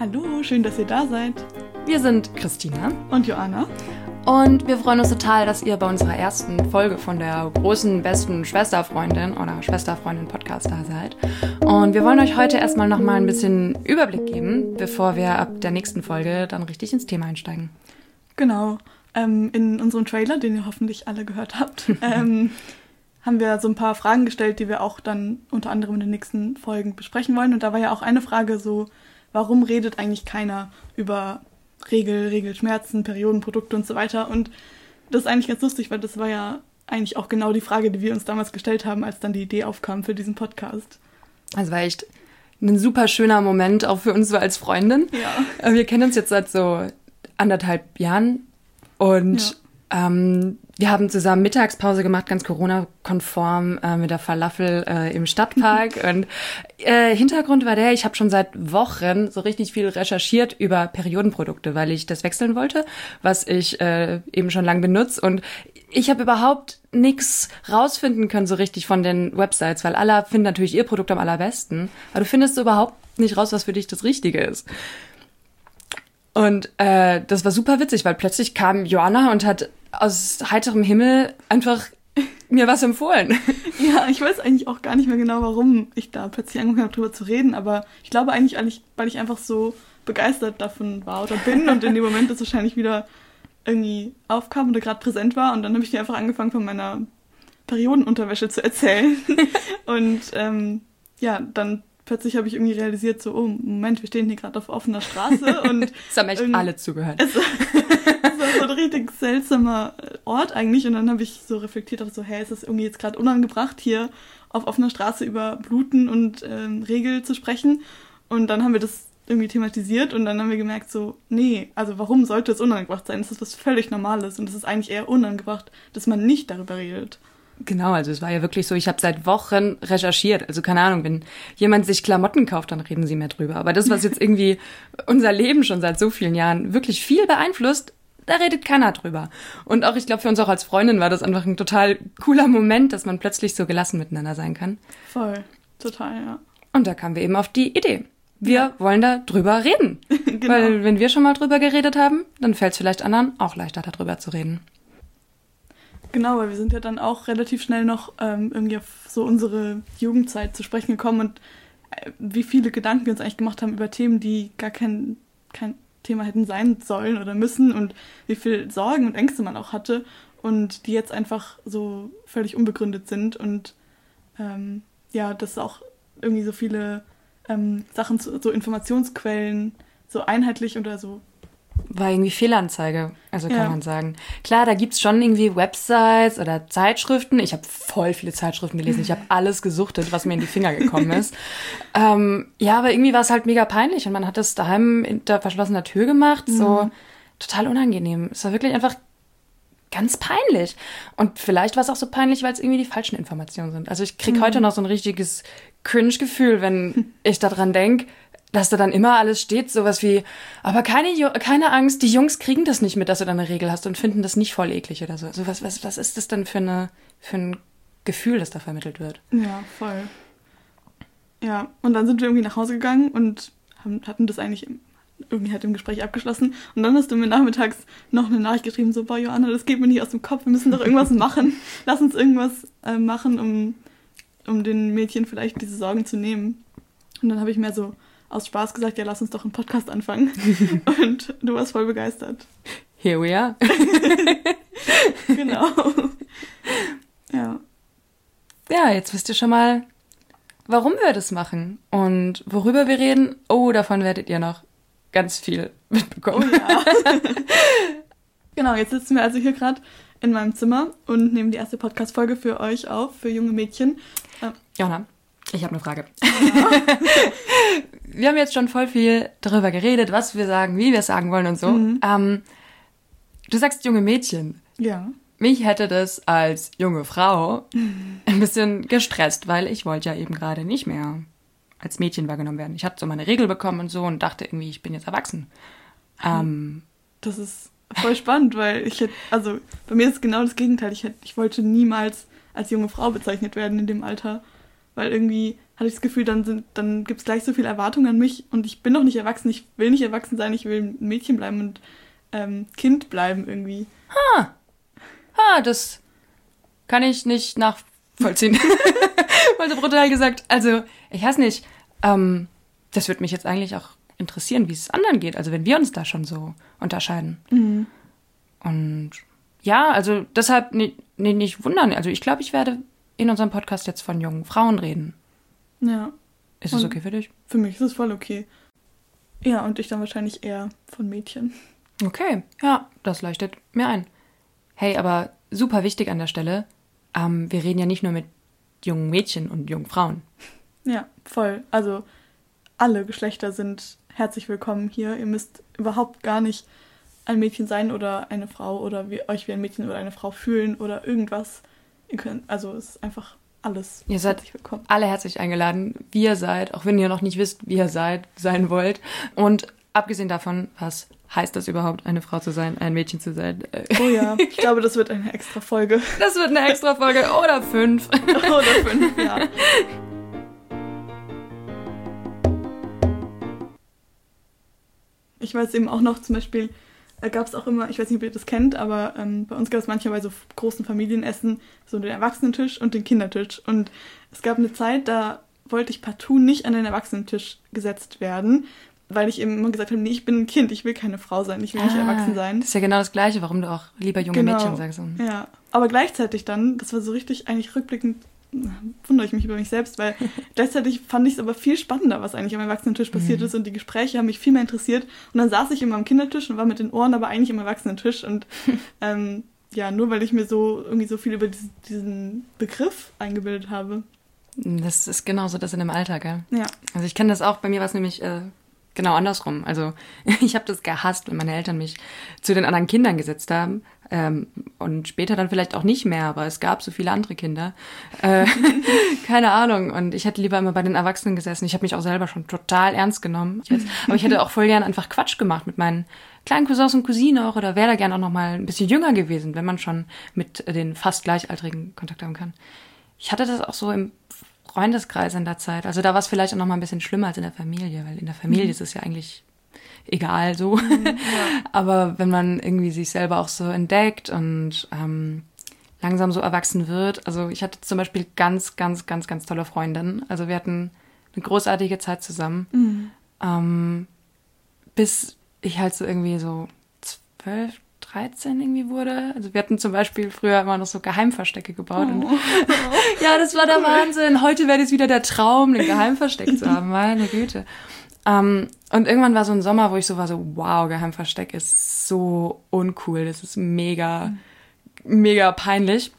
Hallo, schön, dass ihr da seid. Wir sind Christina und Joanna. Und wir freuen uns total, dass ihr bei unserer ersten Folge von der großen, besten Schwesterfreundin oder Schwesterfreundin-Podcast da seid. Und wir wollen euch heute erstmal nochmal ein bisschen Überblick geben, bevor wir ab der nächsten Folge dann richtig ins Thema einsteigen. Genau. Ähm, in unserem Trailer, den ihr hoffentlich alle gehört habt, ähm, haben wir so ein paar Fragen gestellt, die wir auch dann unter anderem in den nächsten Folgen besprechen wollen. Und da war ja auch eine Frage so, warum redet eigentlich keiner über Regel, Regelschmerzen, Periodenprodukte und so weiter? Und das ist eigentlich ganz lustig, weil das war ja eigentlich auch genau die Frage, die wir uns damals gestellt haben, als dann die Idee aufkam für diesen Podcast. Also war echt ein super schöner Moment, auch für uns so als Freundin. Ja. Wir kennen uns jetzt seit so anderthalb Jahren und ja. ähm, wir haben zusammen Mittagspause gemacht, ganz Corona-konform äh, mit der Falafel äh, im Stadtpark. und äh, Hintergrund war der, ich habe schon seit Wochen so richtig viel recherchiert über Periodenprodukte, weil ich das wechseln wollte, was ich äh, eben schon lange benutze. Und ich habe überhaupt nichts rausfinden können so richtig von den Websites, weil alle finden natürlich ihr Produkt am allerbesten. Aber du findest überhaupt nicht raus, was für dich das Richtige ist. Und äh, das war super witzig, weil plötzlich kam Joanna und hat aus heiterem Himmel einfach mir was empfohlen. Ja, ich weiß eigentlich auch gar nicht mehr genau, warum ich da plötzlich angefangen habe, drüber zu reden, aber ich glaube eigentlich, weil ich einfach so begeistert davon war oder bin und in dem Moment das wahrscheinlich wieder irgendwie aufkam oder gerade präsent war und dann habe ich mir einfach angefangen von meiner Periodenunterwäsche zu erzählen und ähm, ja, dann plötzlich habe ich irgendwie realisiert, so, oh, Moment, wir stehen hier gerade auf offener Straße und. es haben echt alle zugehört. Es, es war so ein richtig seltsamer Ort eigentlich und dann habe ich so reflektiert, auf so, hä, ist das irgendwie jetzt gerade unangebracht, hier auf offener Straße über Bluten und ähm, Regel zu sprechen. Und dann haben wir das irgendwie thematisiert und dann haben wir gemerkt, so, nee, also warum sollte es unangebracht sein? Das ist was völlig Normales und es ist eigentlich eher unangebracht, dass man nicht darüber redet. Genau, also es war ja wirklich so, ich habe seit Wochen recherchiert. Also keine Ahnung, wenn jemand sich Klamotten kauft, dann reden sie mehr drüber. Aber das, was jetzt irgendwie unser Leben schon seit so vielen Jahren wirklich viel beeinflusst, da redet keiner drüber. Und auch, ich glaube, für uns auch als Freundin war das einfach ein total cooler Moment, dass man plötzlich so gelassen miteinander sein kann. Voll, total, ja. Und da kamen wir eben auf die Idee. Wir ja. wollen da drüber reden. genau. Weil wenn wir schon mal drüber geredet haben, dann fällt es vielleicht anderen auch leichter, darüber zu reden. Genau, weil wir sind ja dann auch relativ schnell noch ähm, irgendwie auf so unsere Jugendzeit zu sprechen gekommen und äh, wie viele Gedanken wir uns eigentlich gemacht haben über Themen, die gar kein, kein Thema hätten sein sollen oder müssen und wie viel Sorgen und Ängste man auch hatte und die jetzt einfach so völlig unbegründet sind und ähm, ja, dass auch irgendwie so viele ähm, Sachen, so Informationsquellen so einheitlich oder so war irgendwie Fehlanzeige, also kann ja. man sagen. Klar, da gibt's schon irgendwie Websites oder Zeitschriften. Ich habe voll viele Zeitschriften gelesen. Ich habe alles gesuchtet, was mir in die Finger gekommen ist. ähm, ja, aber irgendwie war es halt mega peinlich und man hat das daheim hinter verschlossener Tür gemacht. Mhm. So total unangenehm. Es war wirklich einfach ganz peinlich. Und vielleicht war es auch so peinlich, weil es irgendwie die falschen Informationen sind. Also ich krieg mhm. heute noch so ein richtiges Cringe-Gefühl, wenn ich daran denk dass da dann immer alles steht, sowas wie, aber keine, keine Angst, die Jungs kriegen das nicht mit, dass du da eine Regel hast und finden das nicht voll eklig oder so. Also was, was, was ist das denn für, eine, für ein Gefühl, das da vermittelt wird? Ja, voll. Ja, und dann sind wir irgendwie nach Hause gegangen und haben, hatten das eigentlich irgendwie halt im Gespräch abgeschlossen. Und dann hast du mir nachmittags noch eine Nachricht geschrieben, so, boah, Johanna, das geht mir nicht aus dem Kopf, wir müssen doch irgendwas machen. Lass uns irgendwas äh, machen, um, um den Mädchen vielleicht diese Sorgen zu nehmen. Und dann habe ich mir so aus Spaß gesagt, ja, lass uns doch einen Podcast anfangen. Und du warst voll begeistert. Here we are. genau. Ja. Ja, jetzt wisst ihr schon mal, warum wir das machen und worüber wir reden. Oh, davon werdet ihr noch ganz viel mitbekommen. Oh ja. genau, jetzt sitzen wir also hier gerade in meinem Zimmer und nehmen die erste Podcast-Folge für euch auf, für junge Mädchen. Jona, ich habe eine Frage. Ja. wir haben jetzt schon voll viel darüber geredet, was wir sagen, wie wir es sagen wollen und so. Mhm. Ähm, du sagst junge Mädchen. Ja. Mich hätte das als junge Frau ein bisschen gestresst, weil ich wollte ja eben gerade nicht mehr als Mädchen wahrgenommen werden. Ich hatte so meine Regel bekommen und so und dachte irgendwie, ich bin jetzt erwachsen. Ähm, das ist voll spannend, weil ich hätte, also bei mir ist genau das Gegenteil. Ich, hätte, ich wollte niemals als junge Frau bezeichnet werden in dem Alter. Weil irgendwie hatte ich das Gefühl, dann, sind, dann gibt es gleich so viel Erwartungen an mich und ich bin noch nicht erwachsen, ich will nicht erwachsen sein, ich will ein Mädchen bleiben und ähm, Kind bleiben irgendwie. Ha! Ha, das kann ich nicht nachvollziehen. Mal so brutal gesagt. Also, ich weiß nicht, ähm, das würde mich jetzt eigentlich auch interessieren, wie es anderen geht, also wenn wir uns da schon so unterscheiden. Mhm. Und ja, also deshalb nee, nee, nicht wundern. Also ich glaube, ich werde in unserem Podcast jetzt von jungen Frauen reden. Ja. Ist es okay für dich? Für mich ist es voll okay. Ja, und ich dann wahrscheinlich eher von Mädchen. Okay, ja, das leuchtet mir ein. Hey, aber super wichtig an der Stelle, ähm, wir reden ja nicht nur mit jungen Mädchen und jungen Frauen. Ja, voll. Also alle Geschlechter sind herzlich willkommen hier. Ihr müsst überhaupt gar nicht ein Mädchen sein oder eine Frau oder wie, euch wie ein Mädchen oder eine Frau fühlen oder irgendwas. Ihr könnt, also es ist einfach alles. Ihr seid herzlich willkommen. alle herzlich eingeladen, wie ihr seid, auch wenn ihr noch nicht wisst, wie ihr seid, sein wollt. Und abgesehen davon, was heißt das überhaupt, eine Frau zu sein, ein Mädchen zu sein? Oh ja, ich glaube, das wird eine extra Folge. Das wird eine extra Folge oder fünf. oder fünf, ja. Ich weiß eben auch noch zum Beispiel, äh, gab es auch immer, ich weiß nicht, ob ihr das kennt, aber ähm, bei uns gab es manchmal bei so großen Familienessen so den Erwachsenentisch und den Kindertisch. Und es gab eine Zeit, da wollte ich partout nicht an den Erwachsenentisch gesetzt werden, weil ich eben immer gesagt habe, nee, ich bin ein Kind, ich will keine Frau sein, ich will ah, nicht erwachsen sein. Das ist ja genau das Gleiche, warum du auch lieber junge genau, Mädchen sagst. Ja, aber gleichzeitig dann, das war so richtig eigentlich rückblickend wundere ich mich über mich selbst, weil gleichzeitig fand ich es aber viel spannender, was eigentlich am Erwachsenentisch passiert mhm. ist und die Gespräche haben mich viel mehr interessiert. Und dann saß ich immer am Kindertisch und war mit den Ohren aber eigentlich am Erwachsenentisch und ähm, ja, nur weil ich mir so irgendwie so viel über diesen, diesen Begriff eingebildet habe. Das ist genauso das in dem Alltag, gell? Ja. Also ich kenne das auch, bei mir war es nämlich äh, genau andersrum. Also ich habe das gehasst, wenn meine Eltern mich zu den anderen Kindern gesetzt haben. Ähm, und später dann vielleicht auch nicht mehr, aber es gab so viele andere Kinder. Äh, keine Ahnung. Und ich hätte lieber immer bei den Erwachsenen gesessen. Ich habe mich auch selber schon total ernst genommen. Aber ich hätte auch voll gern einfach Quatsch gemacht mit meinen kleinen Cousins und Cousinen auch oder wäre da gern auch noch mal ein bisschen jünger gewesen, wenn man schon mit den fast Gleichaltrigen Kontakt haben kann. Ich hatte das auch so im Freundeskreis in der Zeit. Also da war es vielleicht auch noch mal ein bisschen schlimmer als in der Familie, weil in der Familie mhm. ist es ja eigentlich egal so. Mhm, ja. Aber wenn man irgendwie sich selber auch so entdeckt und ähm, langsam so erwachsen wird. Also ich hatte zum Beispiel ganz, ganz, ganz, ganz tolle Freundinnen. Also wir hatten eine großartige Zeit zusammen. Mhm. Ähm, bis ich halt so irgendwie so zwölf, 13 irgendwie wurde. Also wir hatten zum Beispiel früher immer noch so Geheimverstecke gebaut. Oh. Und ja, das war der Wahnsinn. Heute wäre es wieder der Traum, ein Geheimversteck zu haben. Meine Güte. Um, ähm, und irgendwann war so ein Sommer, wo ich so war, so, wow, Geheimversteck ist so uncool. Das ist mega, mhm. mega peinlich.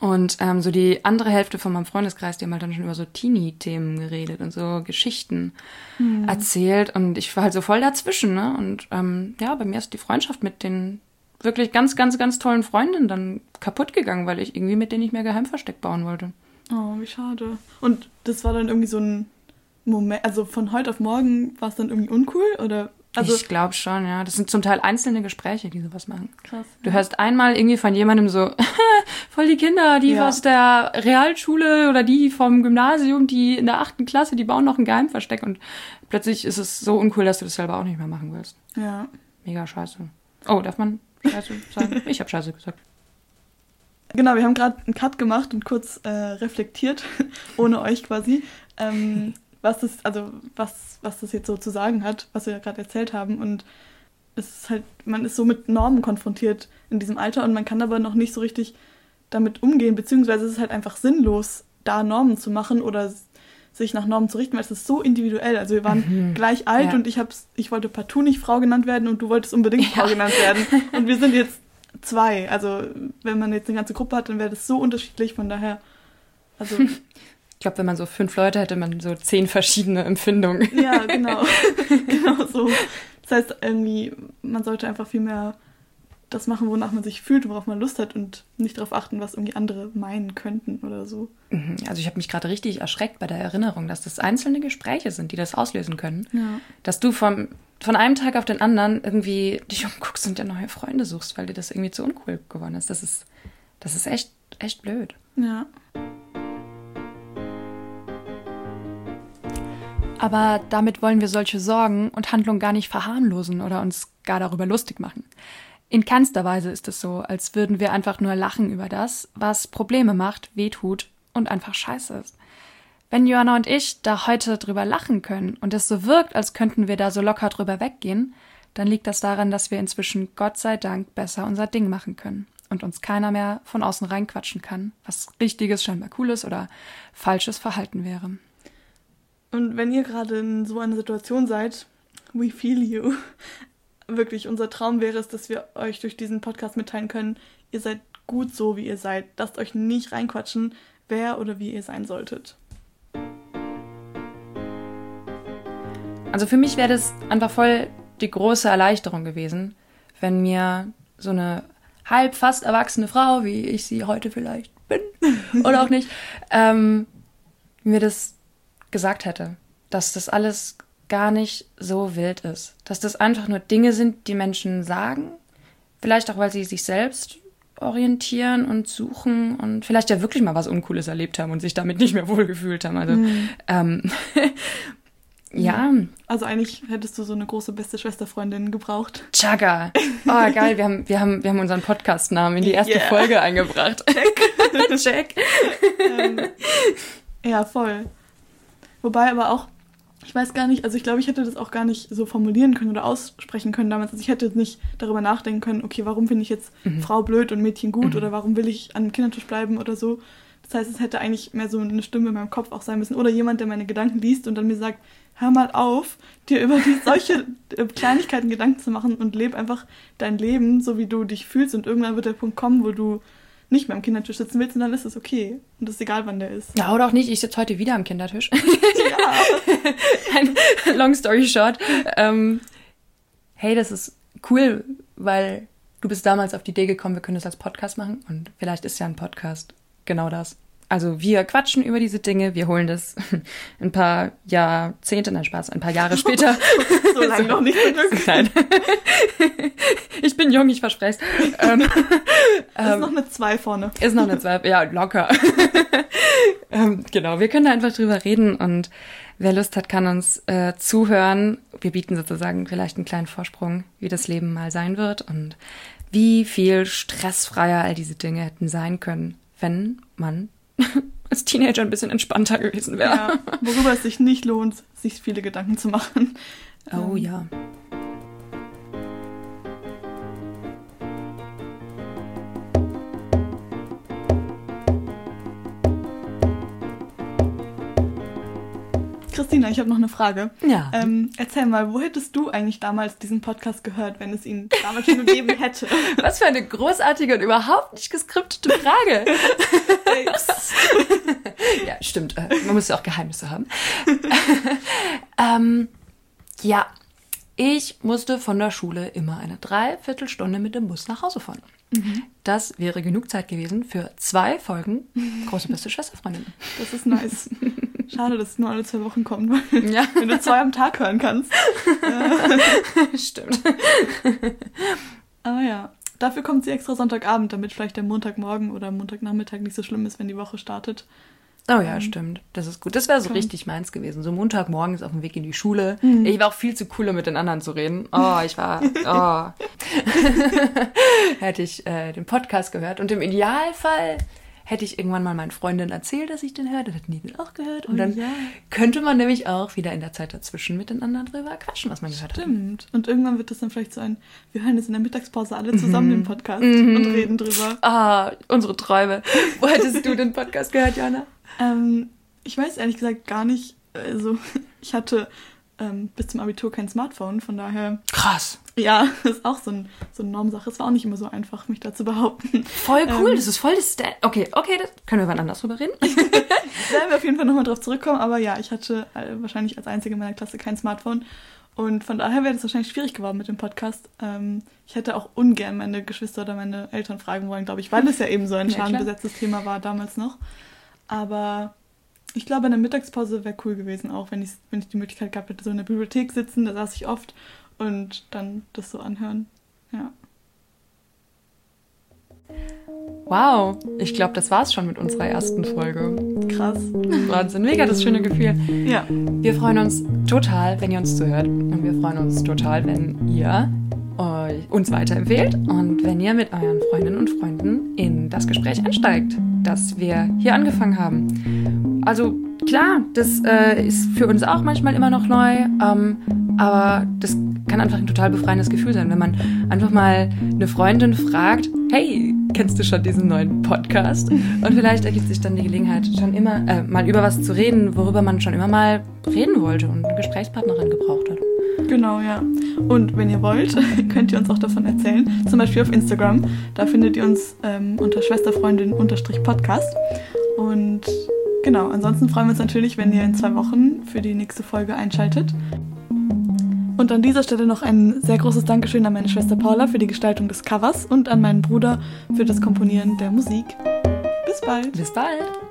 Und ähm, so die andere Hälfte von meinem Freundeskreis, die haben halt dann schon über so Teenie-Themen geredet und so Geschichten mhm. erzählt. Und ich war halt so voll dazwischen, ne? Und ähm, ja, bei mir ist die Freundschaft mit den wirklich ganz, ganz, ganz tollen Freundinnen dann kaputt gegangen, weil ich irgendwie mit denen nicht mehr Geheimversteck bauen wollte. Oh, wie schade. Und das war dann irgendwie so ein Moment, also von heute auf morgen war es dann irgendwie uncool oder? Also ich glaube schon, ja. Das sind zum Teil einzelne Gespräche, die sowas machen. Krass. Du ja. hörst einmal irgendwie von jemandem so, voll die Kinder, die ja. aus der Realschule oder die vom Gymnasium, die in der achten Klasse, die bauen noch ein Geheimversteck und plötzlich ist es so uncool, dass du das selber auch nicht mehr machen willst. Ja. Mega scheiße. Oh, darf man Scheiße sagen? Ich habe Scheiße gesagt. Genau, wir haben gerade einen Cut gemacht und kurz äh, reflektiert, ohne euch quasi, ähm, was das, also was, was das jetzt so zu sagen hat, was wir ja gerade erzählt haben. Und es ist halt, man ist so mit Normen konfrontiert in diesem Alter und man kann aber noch nicht so richtig damit umgehen, beziehungsweise es ist halt einfach sinnlos, da Normen zu machen oder sich nach Normen zu richten, weil es ist so individuell. Also wir waren mhm. gleich alt ja. und ich hab's, ich wollte partout nicht Frau genannt werden und du wolltest unbedingt ja. Frau genannt werden. Und wir sind jetzt zwei. Also wenn man jetzt eine ganze Gruppe hat, dann wäre das so unterschiedlich. Von daher, also ich glaube, wenn man so fünf Leute hätte, man so zehn verschiedene Empfindungen. Ja, genau. genau so. Das heißt, irgendwie, man sollte einfach viel mehr das machen, wonach man sich fühlt, worauf man Lust hat und nicht darauf achten, was irgendwie andere meinen könnten oder so. Mhm. Also ich habe mich gerade richtig erschreckt bei der Erinnerung, dass das einzelne Gespräche sind, die das auslösen können. Ja. Dass du vom, von einem Tag auf den anderen irgendwie dich umguckst und dir neue Freunde suchst, weil dir das irgendwie zu uncool geworden ist. Das ist, das ist echt, echt blöd. Ja. Aber damit wollen wir solche Sorgen und Handlungen gar nicht verharmlosen oder uns gar darüber lustig machen. In keinster Weise ist es so, als würden wir einfach nur lachen über das, was Probleme macht, wehtut und einfach scheiße ist. Wenn Joanna und ich da heute drüber lachen können und es so wirkt, als könnten wir da so locker drüber weggehen, dann liegt das daran, dass wir inzwischen Gott sei Dank besser unser Ding machen können und uns keiner mehr von außen reinquatschen kann, was richtiges, scheinbar cooles oder falsches Verhalten wäre. Und wenn ihr gerade in so einer Situation seid, we feel you. Wirklich, unser Traum wäre es, dass wir euch durch diesen Podcast mitteilen können, ihr seid gut so, wie ihr seid. Lasst euch nicht reinquatschen, wer oder wie ihr sein solltet. Also für mich wäre das einfach voll die große Erleichterung gewesen, wenn mir so eine halb fast erwachsene Frau, wie ich sie heute vielleicht bin oder auch nicht, ähm, mir das gesagt hätte, dass das alles gar nicht so wild ist, dass das einfach nur Dinge sind, die Menschen sagen, vielleicht auch, weil sie sich selbst orientieren und suchen und vielleicht ja wirklich mal was Uncooles erlebt haben und sich damit nicht mehr wohlgefühlt haben. Also mhm. ähm, ja. Also eigentlich hättest du so eine große beste Schwesterfreundin gebraucht. Chaga. Oh, geil. Wir haben, wir haben, wir haben unseren Podcast-Namen in die erste yeah. Folge eingebracht. Check. Check. ähm, ja, voll. Wobei aber auch, ich weiß gar nicht, also ich glaube, ich hätte das auch gar nicht so formulieren können oder aussprechen können damals. Also ich hätte nicht darüber nachdenken können, okay, warum finde ich jetzt mhm. Frau blöd und Mädchen gut mhm. oder warum will ich an dem Kindertisch bleiben oder so. Das heißt, es hätte eigentlich mehr so eine Stimme in meinem Kopf auch sein müssen. Oder jemand, der meine Gedanken liest und dann mir sagt, hör mal auf, dir über die, solche äh, Kleinigkeiten Gedanken zu machen und leb einfach dein Leben, so wie du dich fühlst. Und irgendwann wird der Punkt kommen, wo du nicht mehr am Kindertisch sitzen willst und dann ist es okay. Und es ist egal, wann der ist. Ja, oder auch nicht. Ich sitze heute wieder am Kindertisch. Ja. Long story short. Ähm, hey, das ist cool, weil du bist damals auf die Idee gekommen, wir können das als Podcast machen. Und vielleicht ist ja ein Podcast genau das. Also wir quatschen über diese Dinge, wir holen das ein paar Jahrzehnte, nein Spaß, ein paar Jahre später. so lange noch nicht Nein. ich bin jung, ich verspreche ähm, Ist ähm, noch eine 2 vorne. Ist noch eine 2, ja, locker. ähm, genau, wir können da einfach drüber reden und wer Lust hat, kann uns äh, zuhören. Wir bieten sozusagen vielleicht einen kleinen Vorsprung, wie das Leben mal sein wird und wie viel stressfreier all diese Dinge hätten sein können, wenn man als Teenager ein bisschen entspannter gewesen wäre. Ja, worüber es sich nicht lohnt, sich viele Gedanken zu machen. Oh ähm, ja. Christina, ich habe noch eine Frage. Ja. Ähm, erzähl mal, wo hättest du eigentlich damals diesen Podcast gehört, wenn es ihn damals schon gegeben hätte? Was für eine großartige und überhaupt nicht geskriptete Frage. ja, stimmt. Äh, man muss ja auch Geheimnisse haben. ähm, ja, ich musste von der Schule immer eine Dreiviertelstunde mit dem Bus nach Hause fahren. Mhm. Das wäre genug Zeit gewesen für zwei Folgen Große beste Schwesterfreundin. Das ist nice. Schade, dass es nur alle zwei Wochen kommt, weil ja. wenn du zwei am Tag hören kannst. Stimmt. Aber ja, dafür kommt sie extra Sonntagabend, damit vielleicht der Montagmorgen oder Montagnachmittag nicht so schlimm ist, wenn die Woche startet. Oh ja, ähm, stimmt. Das ist gut. Das wäre so komm. richtig meins gewesen. So Montagmorgens auf dem Weg in die Schule. Mhm. Ich war auch viel zu cool, um mit den anderen zu reden. Oh, ich war. Oh. Hätte ich äh, den Podcast gehört. Und im Idealfall hätte ich irgendwann mal meinen Freundinnen erzählt, dass ich den höre, dann hätten die den auch gehört. Und oh, dann ja. könnte man nämlich auch wieder in der Zeit dazwischen mit den anderen drüber quatschen, was man gehört Stimmt. hat. Stimmt. Und irgendwann wird das dann vielleicht so ein, wir hören jetzt in der Mittagspause alle zusammen mhm. den Podcast mhm. und reden drüber. Ah, unsere Träume. Wo hättest du den Podcast gehört, Jana? Ähm, ich weiß ehrlich gesagt gar nicht. Also, ich hatte ähm, bis zum Abitur kein Smartphone, von daher. Krass. Ja, das ist auch so, ein, so eine Normsache. Es war auch nicht immer so einfach, mich da zu behaupten. Voll cool, ähm, das ist voll das. Sta okay, okay, das können wir wann anders drüber reden. werden wir auf jeden Fall nochmal drauf zurückkommen, aber ja, ich hatte äh, wahrscheinlich als einzige in meiner Klasse kein Smartphone. Und von daher wäre das wahrscheinlich schwierig geworden mit dem Podcast. Ähm, ich hätte auch ungern meine Geschwister oder meine Eltern fragen wollen, glaube ich, weil es ja eben so ein ja, schadenbesetztes Thema war damals noch. Aber ich glaube, eine Mittagspause wäre cool gewesen, auch wenn ich, wenn ich die Möglichkeit gehabt hätte, so in der Bibliothek sitzen, da saß ich oft und dann das so anhören. Ja. Wow, ich glaube, das war's schon mit unserer ersten Folge. Krass. Wahnsinn, mega das schöne Gefühl. Ja. Wir freuen uns total, wenn ihr uns zuhört. Und wir freuen uns total, wenn ihr uns weiterempfehlt und wenn ihr mit euren Freundinnen und Freunden in das Gespräch einsteigt, das wir hier angefangen haben. Also klar, das äh, ist für uns auch manchmal immer noch neu, ähm, aber das kann einfach ein total befreiendes Gefühl sein, wenn man einfach mal eine Freundin fragt, hey, kennst du schon diesen neuen Podcast? Und vielleicht ergibt sich dann die Gelegenheit, schon immer äh, mal über was zu reden, worüber man schon immer mal reden wollte und eine Gesprächspartnerin gebraucht hat. Genau, ja. Und wenn ihr wollt, könnt ihr uns auch davon erzählen. Zum Beispiel auf Instagram. Da findet ihr uns ähm, unter Schwesterfreundin-Podcast. Und genau, ansonsten freuen wir uns natürlich, wenn ihr in zwei Wochen für die nächste Folge einschaltet. Und an dieser Stelle noch ein sehr großes Dankeschön an meine Schwester Paula für die Gestaltung des Covers und an meinen Bruder für das Komponieren der Musik. Bis bald. Bis bald.